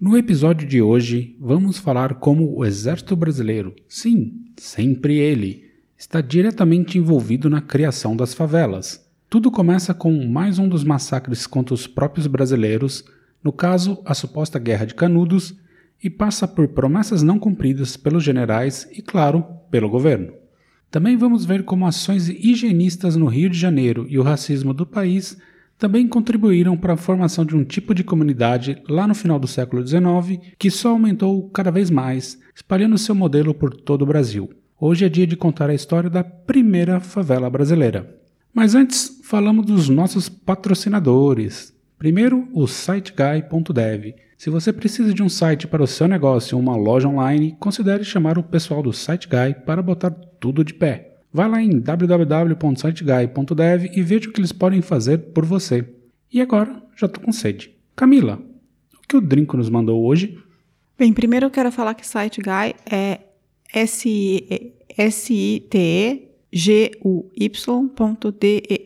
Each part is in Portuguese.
No episódio de hoje, vamos falar como o Exército Brasileiro, sim, sempre ele, está diretamente envolvido na criação das favelas. Tudo começa com mais um dos massacres contra os próprios brasileiros, no caso, a suposta Guerra de Canudos, e passa por promessas não cumpridas pelos generais e, claro, pelo governo. Também vamos ver como ações higienistas no Rio de Janeiro e o racismo do país também contribuíram para a formação de um tipo de comunidade lá no final do século XIX que só aumentou cada vez mais, espalhando seu modelo por todo o Brasil. Hoje é dia de contar a história da primeira favela brasileira. Mas antes, falamos dos nossos patrocinadores. Primeiro, o siteguy.dev. Se você precisa de um site para o seu negócio ou uma loja online, considere chamar o pessoal do SiteGuy para botar tudo de pé. Vá lá em www.siteguy.dev e veja o que eles podem fazer por você. E agora, já estou com sede. Camila, o que o Drinco nos mandou hoje? Bem, primeiro eu quero falar que SiteGuy é S-I-T-E-G-U-Y.D-E-V.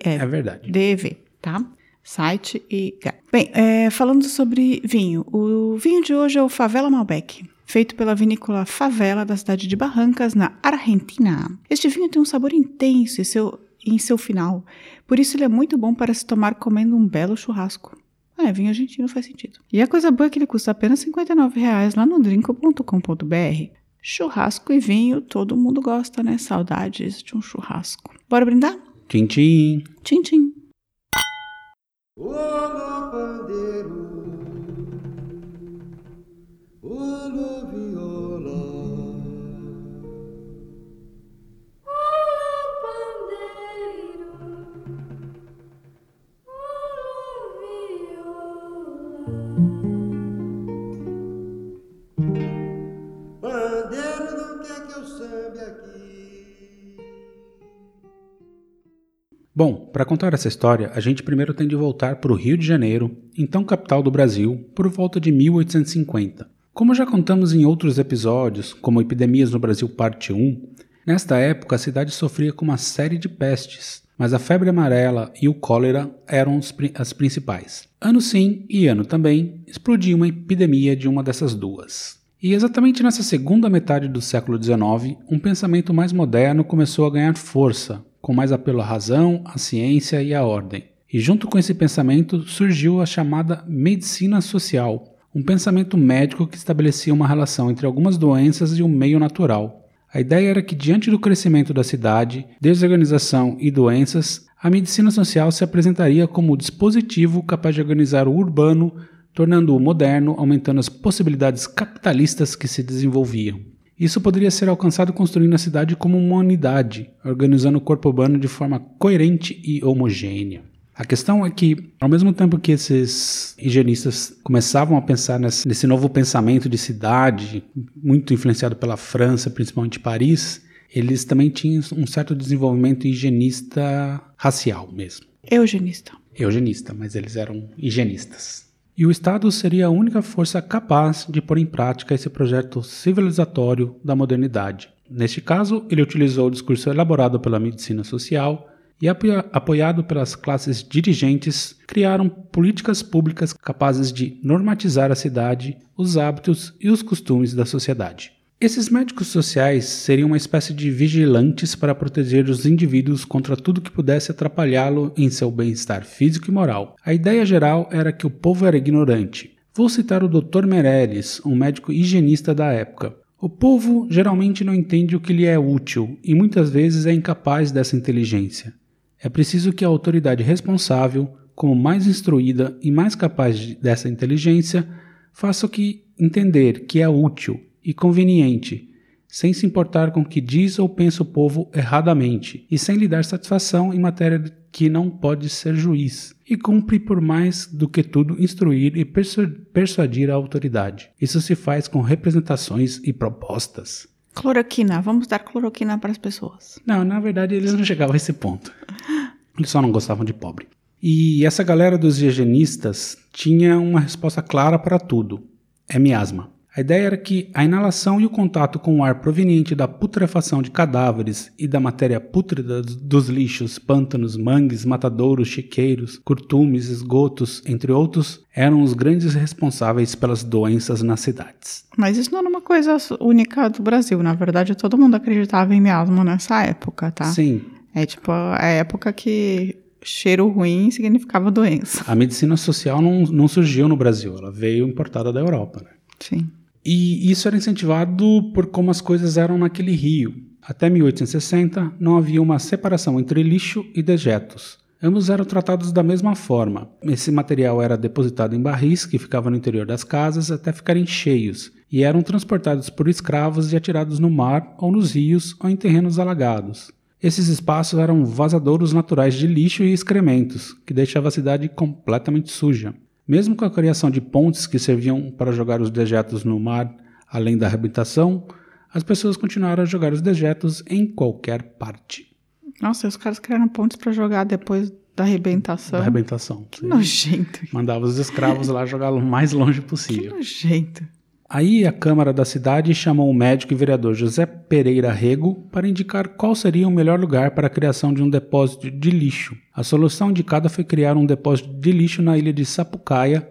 É verdade. D-E-V, tá? Site e guy. Bem, é, falando sobre vinho, o vinho de hoje é o Favela Malbec, feito pela vinícola Favela da cidade de Barrancas, na Argentina. Este vinho tem um sabor intenso em seu, em seu final, por isso ele é muito bom para se tomar comendo um belo churrasco. É, vinho argentino faz sentido. E a coisa boa é que ele custa apenas R$ 59,00 lá no drinco.com.br. Churrasco e vinho, todo mundo gosta, né? Saudades de um churrasco. Bora brindar? Tchim, tchim. Tchim, tchim. Olá, pandeiro. Bom, para contar essa história, a gente primeiro tem de voltar para o Rio de Janeiro, então capital do Brasil, por volta de 1850. Como já contamos em outros episódios, como Epidemias no Brasil Parte 1, nesta época a cidade sofria com uma série de pestes, mas a febre amarela e o cólera eram as principais. Ano sim e ano também, explodiu uma epidemia de uma dessas duas. E exatamente nessa segunda metade do século XIX, um pensamento mais moderno começou a ganhar força, com mais apelo à razão, à ciência e à ordem. E junto com esse pensamento surgiu a chamada medicina social, um pensamento médico que estabelecia uma relação entre algumas doenças e o meio natural. A ideia era que, diante do crescimento da cidade, desorganização e doenças, a medicina social se apresentaria como dispositivo capaz de organizar o urbano, tornando-o moderno, aumentando as possibilidades capitalistas que se desenvolviam. Isso poderia ser alcançado construindo a cidade como uma unidade, organizando o corpo urbano de forma coerente e homogênea. A questão é que, ao mesmo tempo que esses higienistas começavam a pensar nesse, nesse novo pensamento de cidade, muito influenciado pela França, principalmente Paris, eles também tinham um certo desenvolvimento higienista racial mesmo. Eugenista. Eugenista, mas eles eram higienistas. E o Estado seria a única força capaz de pôr em prática esse projeto civilizatório da modernidade. Neste caso, ele utilizou o discurso elaborado pela medicina social e, apoiado pelas classes dirigentes, criaram políticas públicas capazes de normatizar a cidade, os hábitos e os costumes da sociedade. Esses médicos sociais seriam uma espécie de vigilantes para proteger os indivíduos contra tudo que pudesse atrapalhá-lo em seu bem-estar físico e moral. A ideia geral era que o povo era ignorante. Vou citar o Dr. Meirelles, um médico higienista da época. O povo geralmente não entende o que lhe é útil e muitas vezes é incapaz dessa inteligência. É preciso que a autoridade responsável, como mais instruída e mais capaz dessa inteligência, faça o que entender que é útil e conveniente, sem se importar com o que diz ou pensa o povo erradamente, e sem lhe dar satisfação em matéria que não pode ser juiz, e cumpre por mais do que tudo instruir e persuadir a autoridade. Isso se faz com representações e propostas. Cloroquina, vamos dar cloroquina para as pessoas. Não, na verdade eles não chegavam a esse ponto. Eles só não gostavam de pobre. E essa galera dos higienistas tinha uma resposta clara para tudo: é miasma. A ideia era que a inalação e o contato com o ar proveniente da putrefação de cadáveres e da matéria pútrida dos lixos, pântanos, mangues, matadouros, chiqueiros, curtumes, esgotos, entre outros, eram os grandes responsáveis pelas doenças nas cidades. Mas isso não era uma coisa única do Brasil. Na verdade, todo mundo acreditava em miasma nessa época, tá? Sim, É tipo a época que cheiro ruim significava doença. a medicina social não, não surgiu no Brasil, ela veio importada da Europa. Né? Sim. E isso era incentivado por como as coisas eram naquele rio. Até 1860 não havia uma separação entre lixo e dejetos. Ambos eram tratados da mesma forma. Esse material era depositado em barris que ficavam no interior das casas até ficarem cheios e eram transportados por escravos e atirados no mar ou nos rios ou em terrenos alagados. Esses espaços eram vazadouros naturais de lixo e excrementos, que deixava a cidade completamente suja. Mesmo com a criação de pontes que serviam para jogar os dejetos no mar, além da reabilitação, as pessoas continuaram a jogar os dejetos em qualquer parte Nossa, os caras criaram pontes pra jogar depois da arrebentação. da arrebentação. Que nojento. Mandava os escravos lá jogar o mais longe Que possível. nojento. Aí a Câmara da cidade chamou o médico e vereador José Pereira Rego para indicar qual seria o melhor lugar para a criação de um depósito de lixo. A solução indicada foi criar um depósito de lixo na ilha de Sapucaia,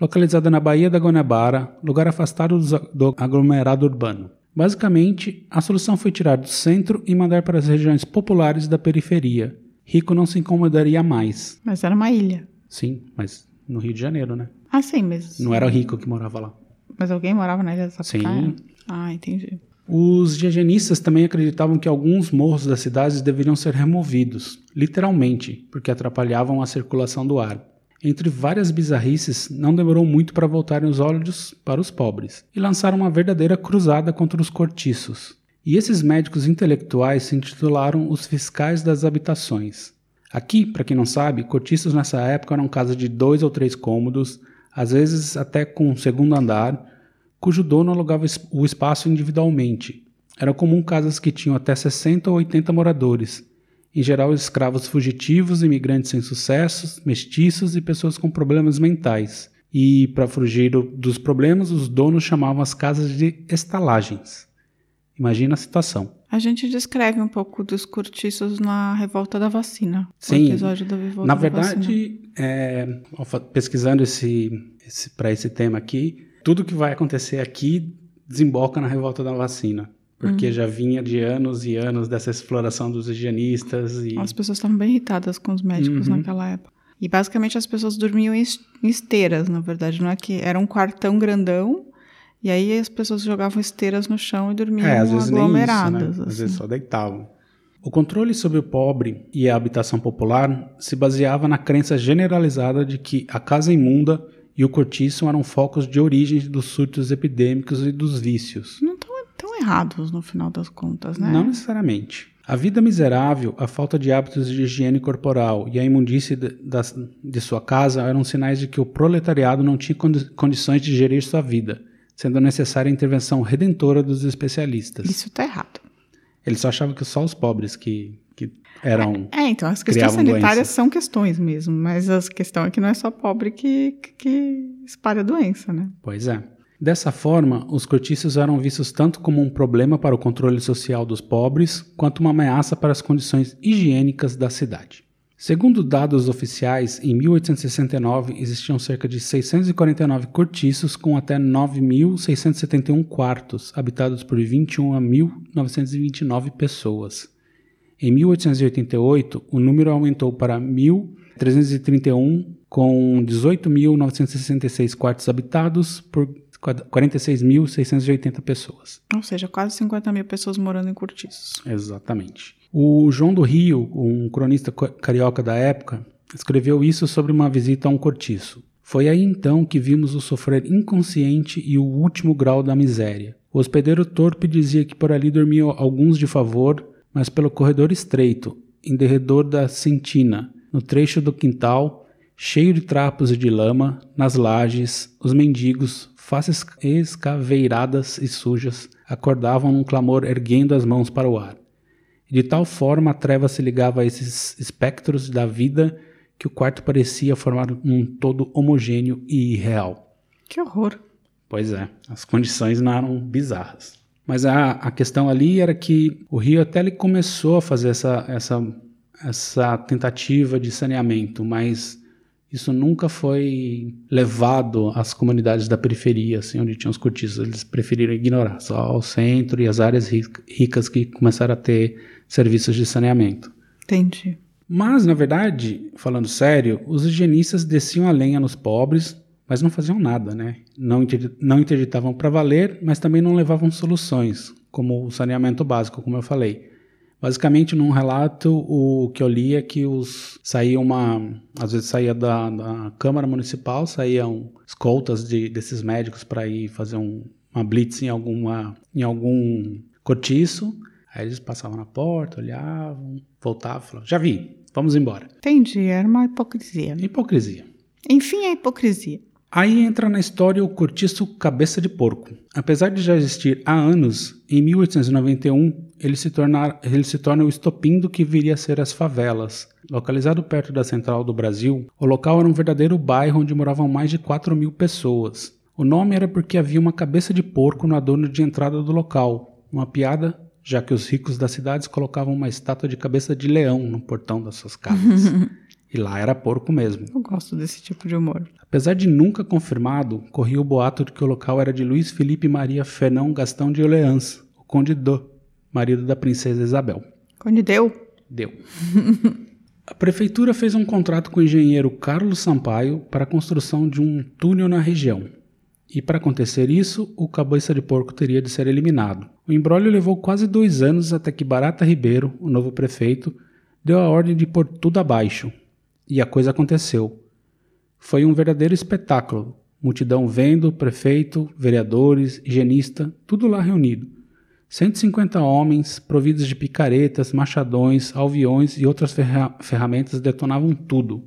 localizada na Baía da Guanabara, lugar afastado do aglomerado urbano. Basicamente, a solução foi tirar do centro e mandar para as regiões populares da periferia. Rico não se incomodaria mais. Mas era uma ilha. Sim, mas no Rio de Janeiro, né? Ah, sim, mas. Não era rico que morava lá. Mas alguém morava na ilha da Sapucaia? Sim. Ah, entendi. Os higienistas também acreditavam que alguns morros das cidades deveriam ser removidos, literalmente, porque atrapalhavam a circulação do ar. Entre várias bizarrices, não demorou muito para voltarem os olhos para os pobres e lançaram uma verdadeira cruzada contra os cortiços. E esses médicos intelectuais se intitularam os fiscais das habitações. Aqui, para quem não sabe, cortiços nessa época eram casas de dois ou três cômodos, às vezes até com um segundo andar, cujo dono alugava o espaço individualmente. Era comum casas que tinham até 60 ou 80 moradores, em geral escravos fugitivos, imigrantes sem sucessos, mestiços e pessoas com problemas mentais. E, para fugir do- dos problemas, os donos chamavam as casas de estalagens. Imagina a situação. A gente descreve um pouco dos cortiços na revolta da vacina. Sim. O episódio da revolta Na da vacina. verdade, é, pesquisando esse, esse, para esse tema aqui, tudo que vai acontecer aqui desemboca na revolta da vacina. Porque Uhum. já vinha de anos e anos dessa exploração dos higienistas e As pessoas estavam bem irritadas com os médicos Uhum. naquela época. E basicamente as pessoas dormiam em esteiras, na verdade. Não é que era um quartão grandão, e aí as pessoas jogavam esteiras no chão e dormiam É, às vezes nem isso, né? aglomeradas. Às assim. vezes só deitavam. O controle sobre o pobre e a habitação popular se baseava na crença generalizada de que a casa imunda e o cortiço eram focos de origem dos surtos epidêmicos e dos vícios. Não estão tão errados no final das contas, né? Não necessariamente. A vida miserável, a falta de hábitos de higiene corporal e a imundície de, de sua casa eram sinais de que o proletariado não tinha condi- condições de gerir sua vida, sendo necessária a intervenção redentora dos especialistas. Isso tá errado. Eles só achavam que só os pobres que, que eram. É, então, as questões sanitárias doença. são questões mesmo, mas a questão é que não é só pobre que, que, que espalha doença, né? Pois é. Dessa forma, os cortiços eram vistos tanto como um problema para o controle social dos pobres, quanto uma ameaça para as condições higiênicas da cidade. Segundo dados oficiais, em 1869 existiam cerca de 649 cortiços com até 9.671 quartos, habitados por 21.929 pessoas. Em 1888, o número aumentou para 1.331, com 18.966 quartos habitados por 46.680 pessoas. Ou seja, quase 50 mil pessoas morando em cortiços. Exatamente. O João do Rio, um cronista carioca da época, escreveu isso sobre uma visita a um cortiço. Foi aí então que vimos o sofrer inconsciente e o último grau da miséria. O hospedeiro torpe dizia que por ali dormiam alguns de favor, mas pelo corredor estreito, em derredor da sentina, no trecho do quintal, cheio de trapos e de lama, nas lajes, os mendigos, faces escaveiradas e sujas, acordavam num clamor erguendo as mãos para o ar. E de tal forma a treva se ligava a esses espectros da vida que o quarto parecia formar um todo homogêneo e irreal. Que horror. Pois é, as condições não eram bizarras. Mas a, a questão ali era que o Rio até ele começou a fazer essa, essa, essa tentativa de saneamento, mas isso nunca foi levado às comunidades da periferia, assim, onde tinham os cortiços. Eles preferiram ignorar, só ao centro e as áreas ricas que começaram a ter serviços de saneamento. Entendi. Mas, na verdade, falando sério, os higienistas desciam a lenha nos pobres, mas não faziam nada, né? Não, não interditavam para valer, mas também não levavam soluções, como o saneamento básico, como eu falei. Basicamente, num relato, o que eu li é que os saía uma, às vezes saía da, da Câmara Municipal, saíam escoltas de, desses médicos para ir fazer um, uma blitz em alguma, em algum cortiço. Aí eles passavam na porta, olhavam, voltavam, falavam: já vi, vamos embora. Entendi, era uma hipocrisia. Hipocrisia. Enfim, a hipocrisia. Aí entra na história o cortiço Cabeça de Porco. Apesar de já existir há anos, em 1891 ele se, torna, ele se torna o estopim do que viria a ser as favelas. Localizado perto da central do Brasil, o local era um verdadeiro bairro onde moravam mais de 4 mil pessoas. O nome era porque havia uma cabeça de porco no adorno de entrada do local, uma piada, já que os ricos das cidades colocavam uma estátua de cabeça de leão no portão das suas casas. E lá era porco mesmo. Eu gosto desse tipo de humor. Apesar de nunca confirmado, corria o boato de que o local era de Luiz Felipe Maria Fernão Gastão de Orleans, o Conde do, marido da princesa Isabel. Conde deu? Deu. a prefeitura fez um contrato com o engenheiro Carlos Sampaio para a construção de um túnel na região. E para acontecer isso, o cabeça de porco teria de ser eliminado. O embrólio levou quase dois anos até que Barata Ribeiro, o novo prefeito, deu a ordem de pôr tudo abaixo, e a coisa aconteceu. Foi um verdadeiro espetáculo. Multidão vendo, prefeito, vereadores, higienista, tudo lá reunido. 150 homens, providos de picaretas, machadões, alviões e outras ferra ferramentas, detonavam tudo.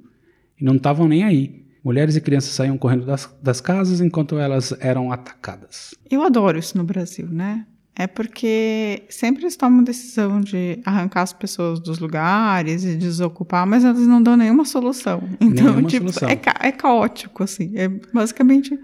E não estavam nem aí. Mulheres e crianças saíam correndo das, das casas enquanto elas eram atacadas. Eu adoro isso no Brasil, né? É porque sempre eles tomam decisão de arrancar as pessoas dos lugares e desocupar, mas eles não dão nenhuma solução. Então, Nenhuma tipo, solução. É, ca- é caótico, assim. É basicamente,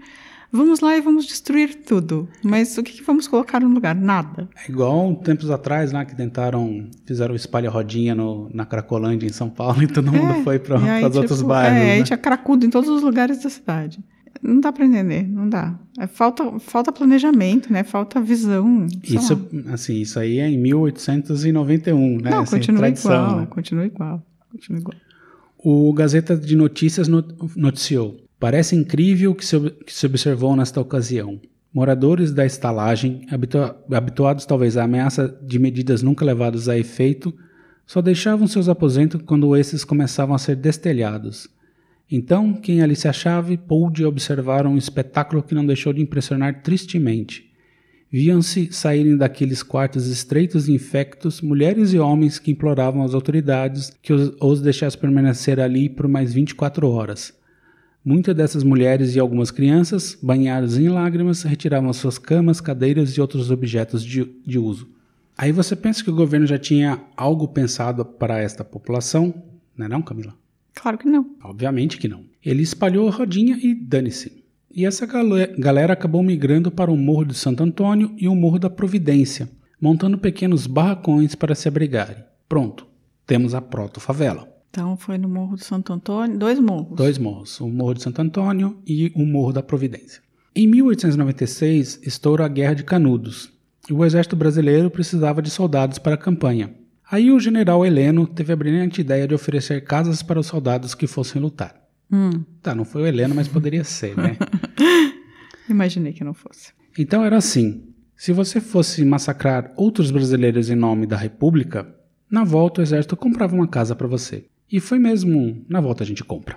vamos lá e vamos destruir tudo. Mas o que, que vamos colocar no lugar? Nada. É igual tempos atrás lá que tentaram, fizeram o espalha-rodinha na Cracolândia em São Paulo e todo mundo É, foi para e os outros tipo, bairros. É, né? aí tinha cracudo em todos os lugares da cidade. Não dá pra entender, não dá. É falta, falta planejamento, né? Falta visão. lá. Isso, assim, isso aí é em 1891, né? Não, Assim, continua tradição, igual, né? continua igual, continua igual. O Gazeta de Notícias not- noticiou: Parece incrível o que se, observou nesta ocasião. Moradores da estalagem, habitua- habituados talvez à ameaça de medidas nunca levadas a efeito, só deixavam seus aposentos quando esses começavam a ser destelhados. Então, quem ali se achava pôde observar um espetáculo que não deixou de impressionar tristemente. Viam-se saírem daqueles quartos estreitos e infectos mulheres e homens que imploravam às autoridades que os, os deixassem permanecer ali por mais 24 horas. Muitas dessas mulheres e algumas crianças, banhadas em lágrimas, retiravam suas camas, cadeiras e outros objetos de, de uso. Aí você pensa que o governo já tinha algo pensado para esta população? Não é não, Camila? Claro que não. Obviamente que não. Ele espalhou a rodinha e dane-se. E essa gale- galera acabou migrando para o Morro de Santo Antônio e o Morro da Providência, montando pequenos barracões para se abrigarem. Pronto, temos a proto-favela. Então foi no Morro do Santo Antônio, dois morros. Dois morros, o Morro de Santo Antônio e o Morro da Providência. Em 1896, estoura a Guerra de Canudos, e o exército brasileiro precisava de soldados para a campanha. Aí o general Heleno teve a brilhante ideia de oferecer casas para os soldados que fossem lutar. Hum, Tá, não foi o Heleno, mas poderia ser, né? imaginei que não fosse. Então era assim: se você fosse massacrar outros brasileiros em nome da República, na volta o exército comprava uma casa para você. E foi mesmo na volta a gente compra.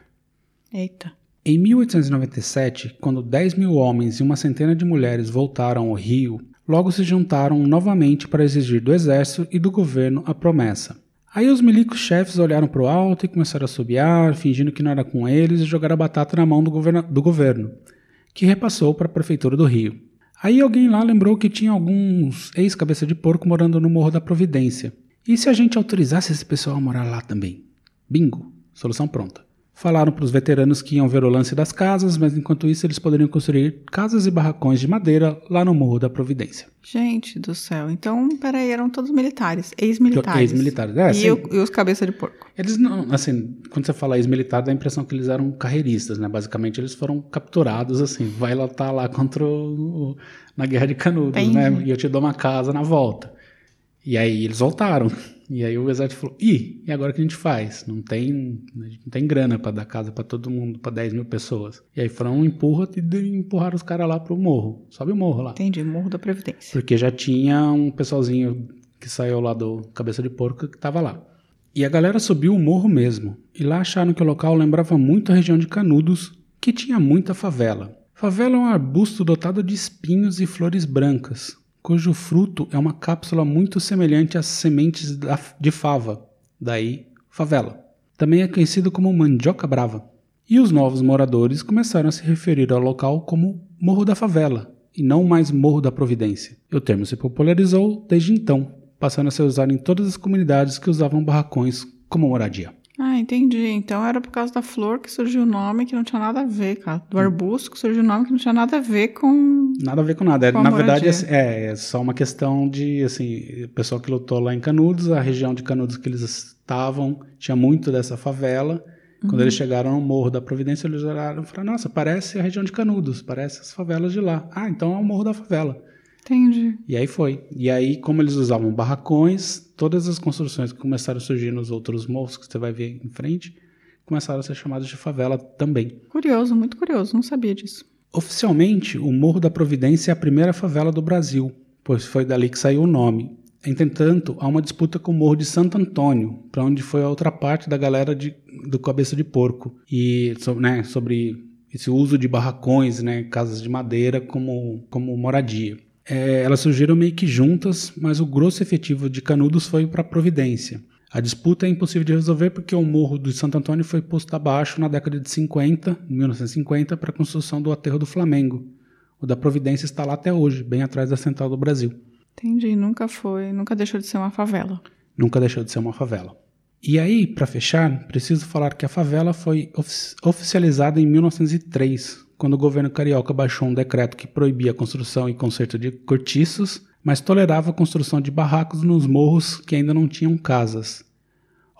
Eita. Em 1897, quando 10 mil homens e uma centena de mulheres voltaram ao Rio, logo se juntaram novamente para exigir do exército e do governo a promessa. Aí os milicos chefes olharam para o alto e começaram a subiar, fingindo que não era com eles e jogaram a batata na mão do, do governo, que repassou para a Prefeitura do Rio. Aí alguém lá lembrou que tinha alguns ex-cabeça de porco morando no Morro da Providência. E se a gente autorizasse esse pessoal a morar lá também? Bingo! Solução pronta. Falaram para os veteranos que iam ver o lance das casas, mas enquanto isso eles poderiam construir casas e barracões de madeira lá no Morro da Providência. Gente do céu. Então, peraí, eram todos militares, ex-militares. Ex-militares, é, e, o- e os cabeça de porco. Eles não, assim, quando você fala ex-militar, dá a impressão que eles eram carreiristas, né? Basicamente, eles foram capturados, assim, vai lutar lá contra o, na Guerra de Canudos, né? E eu te dou uma casa na volta. E aí eles voltaram. E aí o exército falou: Ih, e agora o que a gente faz? Não tem, a gente não tem grana pra dar casa pra todo mundo, pra 10 mil pessoas. E aí foram empurra e empurraram os caras lá pro morro. Sobe o morro lá. Entendi, Morro da Previdência. Porque já tinha um pessoalzinho que saiu lá do Cabeça de Porco que tava lá. E a galera subiu o morro mesmo. E lá acharam que o local lembrava muito a região de Canudos, que tinha muita favela. Favela é um arbusto dotado de espinhos e flores brancas, cujo fruto é uma cápsula muito semelhante às sementes de fava, daí favela. Também é conhecido como mandioca brava. E os novos moradores começaram a se referir ao local como Morro da Favela, e não mais Morro da Providência. O termo se popularizou desde então, passando a ser usado em todas as comunidades que usavam barracões como moradia. Ah, entendi. Então era por causa da flor que surgiu o nome que não tinha nada a ver, cara. Hum. Do arbusto que surgiu o nome que não tinha nada a ver com. Nada a ver com nada. É, Com Na verdade, é, é só uma questão de, assim, o pessoal que lutou lá em Canudos, a região de Canudos que eles estavam, tinha muito dessa favela. Quando eles chegaram no Morro da Providência, eles olharam e falaram, nossa, parece a região de Canudos, parece as favelas de lá. Ah, então é o Morro da Favela. Entendi. E aí foi. E aí, como eles usavam barracões, todas as construções que começaram a surgir nos outros morros que você vai ver em frente, começaram a ser chamadas de favela também. Curioso, muito curioso. Não sabia disso. Oficialmente, o Morro da Providência é a primeira favela do Brasil, pois foi dali que saiu o nome. Entretanto, há uma disputa com o Morro de Santo Antônio, para onde foi a outra parte da galera de- do Cabeça de Porco, e né, sobre esse uso de barracões, né, casas de madeira como, como moradia. É, elas surgiram meio que juntas, mas o grosso efetivo de Canudos foi para Providência. A disputa é impossível de resolver porque o Morro de Santo Antônio foi posto abaixo na década de 50, 1950, para a construção do aterro do Flamengo. O da Providência está lá até hoje, bem atrás da Central do Brasil. Entendi. Nunca foi, nunca deixou de ser uma favela. Nunca deixou de ser uma favela. E aí, para fechar, preciso falar que a favela foi ofi- oficializada em 1903, quando o governo carioca baixou um decreto que proibia a construção e conserto de cortiços, mas tolerava a construção de barracos nos morros que ainda não tinham casas.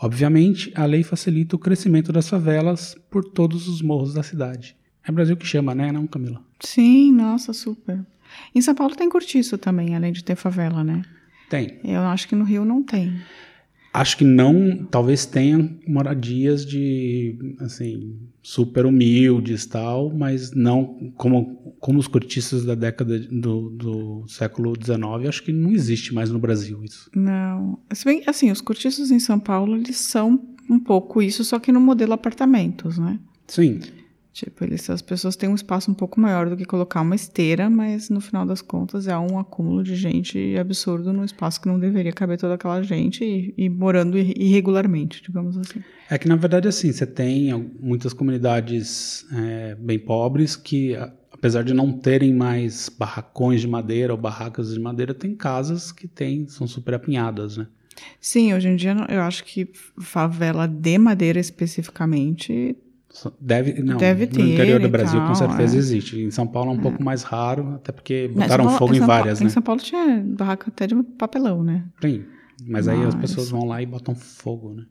Obviamente, a lei facilita o crescimento das favelas por todos os morros da cidade. É Brasil que chama, né? Não, Camila? Sim, nossa, super. Em São Paulo tem cortiço também, além de ter favela, né? Tem. Eu acho que no Rio não tem. Acho que não, talvez tenha moradias de, assim, super humildes tal, mas não como, como os cortiços da década do, do século XIX, acho que não existe mais no Brasil isso. Não. Se bem, assim, os cortiços em São Paulo, eles são um pouco isso, só que no modelo apartamentos, né? Sim, Tipo, eles, as pessoas têm um espaço um pouco maior do que colocar uma esteira, mas no final das contas é um acúmulo de gente absurdo num espaço que não deveria caber toda aquela gente e, e morando ir- irregularmente, digamos assim. É que na verdade assim, você tem muitas comunidades é, bem pobres que, apesar de não terem mais barracões de madeira ou barracas de madeira, tem casas que tem, são super apinhadas, né? Sim, hoje em dia eu acho que favela de madeira especificamente. Deve, não, Deve no interior ter do Brasil com tal, certeza é. existe. Em São Paulo é um pouco mais raro, até porque botaram Paulo- fogo em Paulo- várias, Em né? São Paulo tinha barraca até de papelão, né? Tem. Mas aí as Mas- pessoas vão lá e botam fogo, né?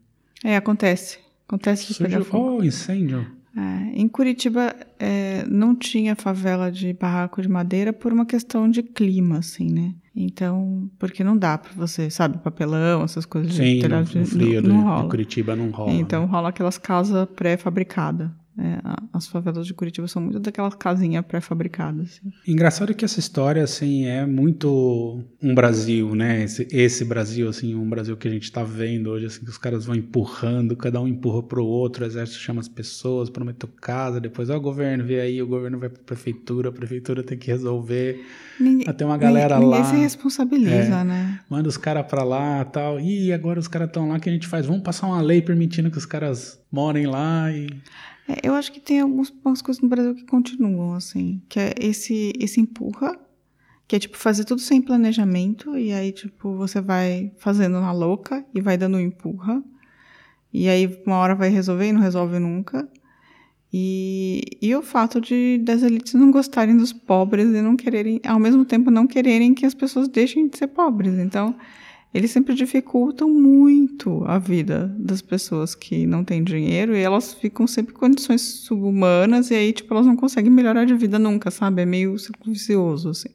É, acontece. Acontece de pegar Surgiu, fogo. oh, incêndio. É, em Curitiba é, não tinha favela de barraco de madeira por uma questão de clima, assim, né? Então, porque não dá pra você, sabe, papelão, essas coisas de Sim, no, de- no frio não, não de, rola. de Curitiba não rola. Então né? rola aquelas casas pré-fabricadas. A- as favelas de Curitiba são muito daquelas casinhas pré-fabricadas. Assim. Engraçado que essa história, assim, é muito um Brasil, né? Esse, esse Brasil, assim, um Brasil que a gente tá vendo hoje, assim, que os caras vão empurrando, cada um empurra pro outro, o exército chama as pessoas, promete casa, depois, ó, o governo vê aí, o governo vai pra prefeitura, a prefeitura tem que resolver, Ninguém, tem uma galera ninguém, lá. Ninguém se responsabiliza, É. né? manda os caras pra lá tal. E agora os caras estão lá, o que a gente faz? Vamos passar uma lei permitindo que os caras morem lá e. É, eu acho que tem algumas, coisas no Brasil que continuam, assim. Que é esse, esse empurra, que é tipo fazer tudo sem planejamento, e aí, tipo, você vai fazendo na louca e vai dando um empurra. E aí, uma hora vai resolver e não resolve nunca. E, e o fato de das elites não gostarem dos pobres e não quererem, ao mesmo tempo, não quererem que as pessoas deixem de ser pobres. Então, eles sempre dificultam muito a vida das pessoas que não têm dinheiro e elas ficam sempre em condições subhumanas e aí, tipo, elas não conseguem melhorar de vida nunca, sabe? É meio círculo vicioso, assim.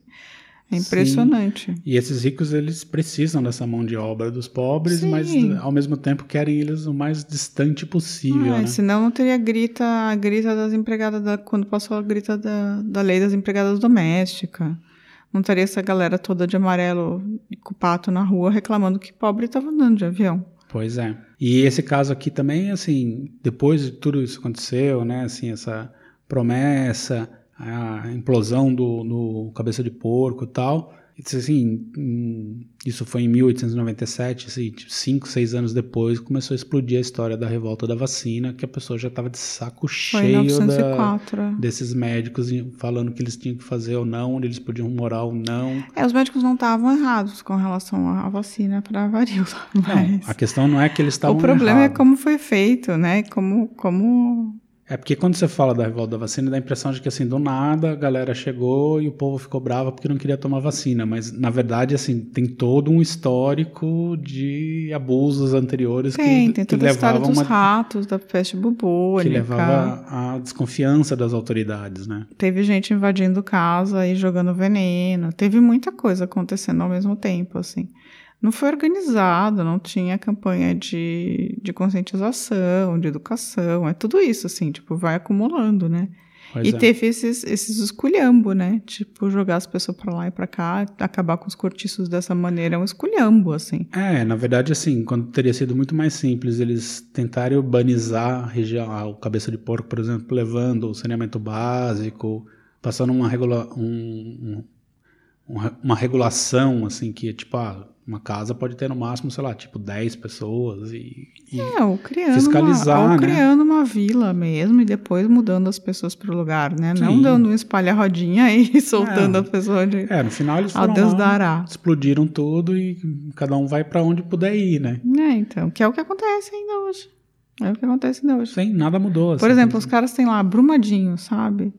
É impressionante. E esses ricos, eles precisam dessa mão de obra dos pobres, Sim. mas ao mesmo tempo querem eles o mais distante possível, Ah, né? Senão não teria grita, a grita das empregadas, da, quando passou a grita da, da lei das empregadas domésticas. Não essa galera toda de amarelo e com pato na rua reclamando que pobre estava andando de avião. Pois é. E esse caso aqui também, assim, depois de tudo isso aconteceu, né, assim, essa promessa, a implosão do, do cabeça de porco e tal, assim, hum, isso foi em 1897, assim, tipo, cinco, seis anos depois, começou a explodir a história da revolta da vacina, que a pessoa já estava de saco Foi cheio da, 1904. desses médicos falando que eles tinham que fazer ou não, onde eles podiam morar ou não. É, os médicos não estavam errados com relação à vacina para varíola, Não, mas a questão não é que eles o estavam problema é como foi feito, né? Como, como É porque quando você fala da revolta da vacina, dá a impressão de que assim, do nada a galera chegou e o povo ficou bravo porque não queria tomar vacina. Mas na verdade, assim, tem todo um histórico de abusos anteriores tem, que, tem que toda a história dos uma, ratos, da peste bubônica. que levava à desconfiança das autoridades, né? Teve gente invadindo casa e jogando veneno. Teve muita coisa acontecendo ao mesmo tempo, assim. Não foi organizado, não tinha campanha de, de conscientização, de educação. É tudo isso, assim, tipo, vai acumulando, né? Pois e é. teve esses, esses esculhambo, né? Tipo, jogar as pessoas pra lá e pra cá, acabar com os cortiços dessa maneira é um esculhambo, assim. É, na verdade, assim, quando teria sido muito mais simples eles tentarem urbanizar a região, o cabeça de porco, por exemplo, levando o saneamento básico, passando uma, regula um- um- um- uma regulação, assim, que, tipo, ah, uma casa pode ter no máximo, sei lá, tipo 10 pessoas e... e- É, ou criando, Fiscalizar, uma, ou né? criando uma vila mesmo e depois mudando as pessoas pro lugar, né? Não Sim. dando um espalha-rodinha e soltando É. a pessoa de... É, no final eles foram Deus lá, dará. explodiram tudo e cada um vai pra onde puder ir, né? É, então, que é o que acontece ainda hoje. É o que acontece ainda hoje. Sem nada mudou. Por assim, exemplo, os caras têm lá Brumadinho, sabe?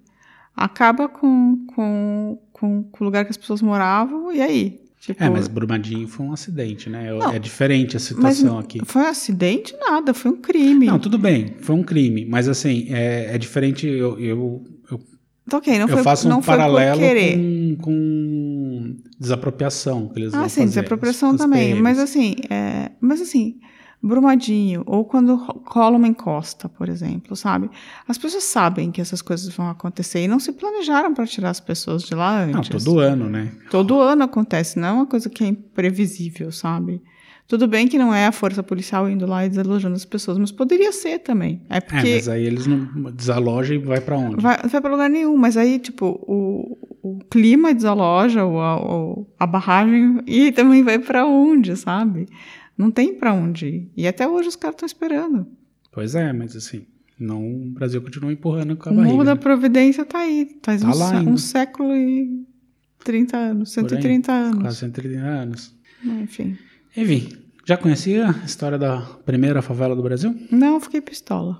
Acaba com, com, com, com o lugar que as pessoas moravam, e aí? Tipo, É, mas Brumadinho foi um acidente, né? É- Não, é diferente a situação aqui. foi um acidente? Nada, foi um crime. Não, tudo bem, foi um crime, mas assim, é, é diferente. Eu, eu, eu, Tá ok, não eu foi, faço não um foi paralelo com, com desapropriação que eles vão Ah, sim, fazer. desapropriação os- os também. PMs. Mas assim, é, mas assim, Brumadinho, ou quando rola uma encosta, por exemplo, sabe? As pessoas sabem que essas coisas vão acontecer e não se planejaram para tirar as pessoas de lá Não, antes. todo ano, né? Todo ano acontece, não é uma coisa que é imprevisível, sabe? Tudo bem que não é a força policial indo lá e desalojando as pessoas, mas poderia ser também. É É, porque mas aí eles não desalojam e vai pra onde? vai, vai para lugar nenhum, mas aí, tipo, o, o clima desaloja, o, a, o- a barragem, e também vai para onde, sabe? Não tem para onde ir. E até hoje os caras estão esperando. Pois é, mas assim, não, o Brasil continua empurrando com a o barriga. Morro da né? Providência tá aí. Faz Tá um, lá um século e 30 anos, Por aí, 130 anos. Quase 130 anos. Enfim. Enfim, já conhecia a história da primeira favela do Brasil? Não, fiquei pistola.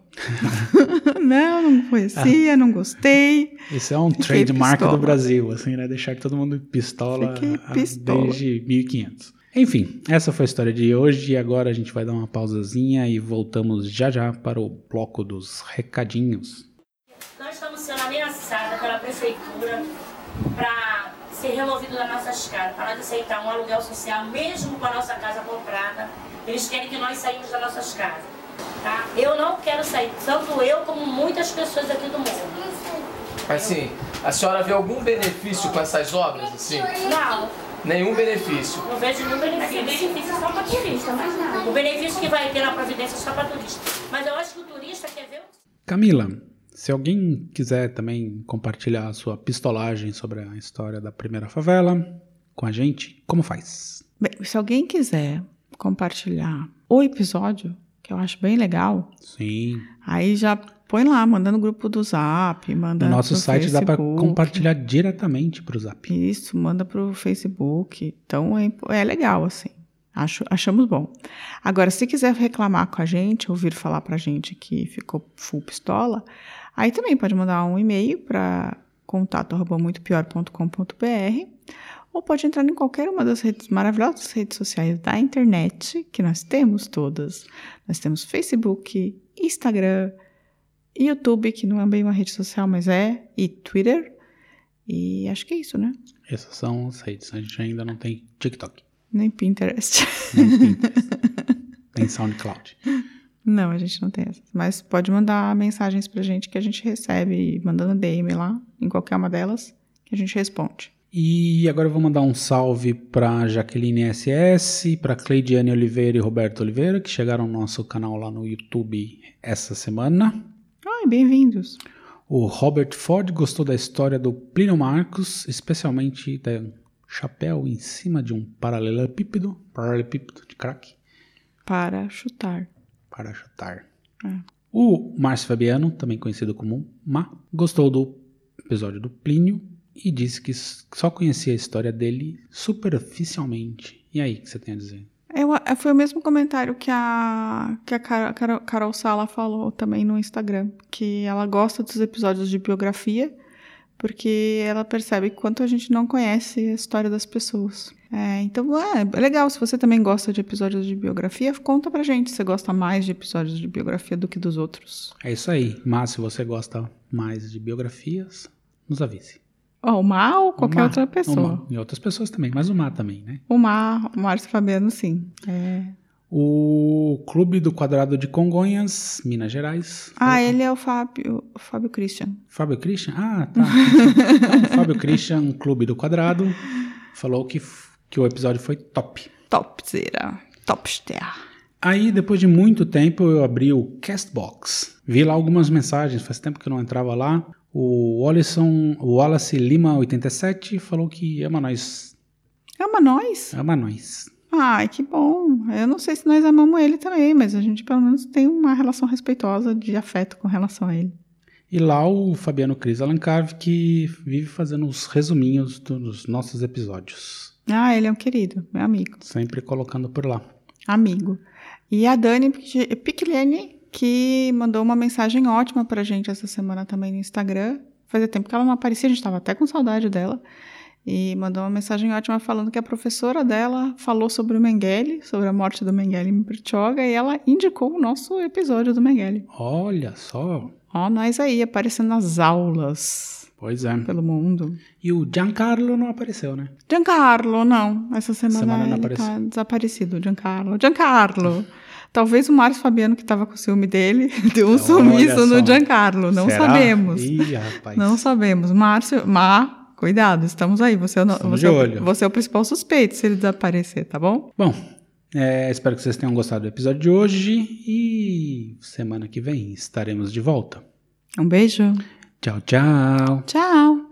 não, não conhecia, não gostei. Esse é um trademark pistola. do Brasil, assim, né? Deixar todo mundo pistola ah, pistola. desde 1500. Enfim, essa foi a história de hoje e agora a gente vai dar uma pausazinha e voltamos já já para o bloco dos recadinhos. Nós estamos sendo ameaçadas pela prefeitura para ser removido das nossas casas, para nós aceitar um aluguel social, mesmo com a nossa casa comprada. Eles querem que nós saímos das nossas casas. Tá? Eu não quero sair, tanto eu como muitas pessoas aqui do mundo. Assim, a senhora vê algum benefício com essas obras, assim? Não, Nenhum benefício. não vejo nenhum benefício. benefício só para turista, mas nada. O benefício que vai ter na Providência é só para turista. Mas eu acho que o turista quer ver o Camila, se alguém quiser também compartilhar a sua pistolagem sobre a história da primeira favela com a gente, como faz? Bem, se alguém quiser compartilhar o episódio, que eu acho bem legal, Sim, aí já Põe lá, manda no grupo do Zap, manda No nosso site dá para Facebook. compartilhar diretamente pro Zap. Isso, manda pro Facebook. Então é, é legal, assim. Acho, achamos bom. Agora, se quiser reclamar com a gente, ouvir falar pra gente que ficou full pistola, aí também pode mandar um e-mail para contato@muitopior.com.br ou pode entrar em qualquer uma das redes maravilhosas redes sociais da internet, que nós temos todas. Nós temos Facebook, Instagram, YouTube, que não é bem uma rede social, mas é, e Twitter. E acho que é isso, né? Essas são as redes. A gente ainda não tem TikTok, Nem Pinterest. nem Pinterest, tem SoundCloud. Não, a gente não tem essas. Mas pode mandar mensagens pra gente que a gente recebe, mandando DM lá, em qualquer uma delas, que a gente responde. E agora eu vou mandar um salve para Jaqueline SS, para Cleidiane Oliveira e Roberto Oliveira, que chegaram no nosso canal lá no YouTube essa semana. Ai, bem-vindos. O Robert Ford gostou da história do Plínio Marcos, especialmente do chapéu em cima de um paralelepípedo, paralelepípedo de crack, Para chutar. para chutar. É. O Márcio Fabiano, também conhecido como Ma, gostou do episódio do Plínio e disse que só conhecia a história dele superficialmente. E aí, o que você tem a dizer? Eu, foi o mesmo comentário que a, que a Carol, Carol Sala falou também no Instagram, que ela gosta dos episódios de biografia, porque ela percebe quanto a gente não conhece a história das pessoas. É, então, é, é legal, se você também gosta de episódios de biografia, conta pra gente se você gosta mais de episódios de biografia do que dos outros. É isso aí. Mas se você gosta mais de biografias, nos avise. Ó, o Mar ou qualquer O Ma- outra pessoa. E outras pessoas também, mas o Mar também, né? O Mar, o Márcio Fabiano, sim. É. O Clube do Quadrado de Congonhas, Minas Gerais. Ah, ele é o Fábio, o Fábio Christian. Fábio Christian? Ah, tá. Então, Fábio Christian, Clube do Quadrado, falou que, que o episódio foi top. Topzera. Topster. Aí, depois de muito tempo, eu abri o Castbox. Vi lá algumas mensagens, faz tempo que eu não entrava lá. O Wallison, o Wallace Lima 87 falou que ama nós. Ama nós? Ama nós. Ai, que bom. Eu não sei se nós amamos ele também, mas a gente pelo menos tem uma relação respeitosa de afeto com relação a ele. E lá o Fabiano Cris Alencar, que vive fazendo os resuminhos dos nossos episódios. Ah, ele é um querido, meu amigo. Sempre colocando por lá. Amigo. E a Dani Picliane, que mandou uma mensagem ótima pra gente essa semana também no Instagram. Fazia tempo que ela não aparecia, a gente tava até com saudade dela. E mandou uma mensagem ótima falando que a professora dela falou sobre o Mengele, sobre a morte do Mengele em Bertioga, e ela indicou o nosso episódio do Mengele. Olha só. Ó, nós aí aparecendo nas aulas Pois é. pelo mundo. E o Giancarlo não apareceu, né? Giancarlo, não. Essa semana, Semana não ele apareceu. tá desaparecido, Giancarlo. Giancarlo. Talvez o Márcio Fabiano, que tava com ciúme dele, deu um Olha sumiço no Giancarlo. Não Será? sabemos. Ih, rapaz. Não sabemos. Márcio, Má, cuidado, estamos aí. Você é, Estamos você, de é você é o principal suspeito se ele desaparecer, tá bom? Bom, é, espero que vocês tenham gostado do episódio de hoje e semana que vem estaremos de volta. Um beijo. Tchau, tchau. Tchau.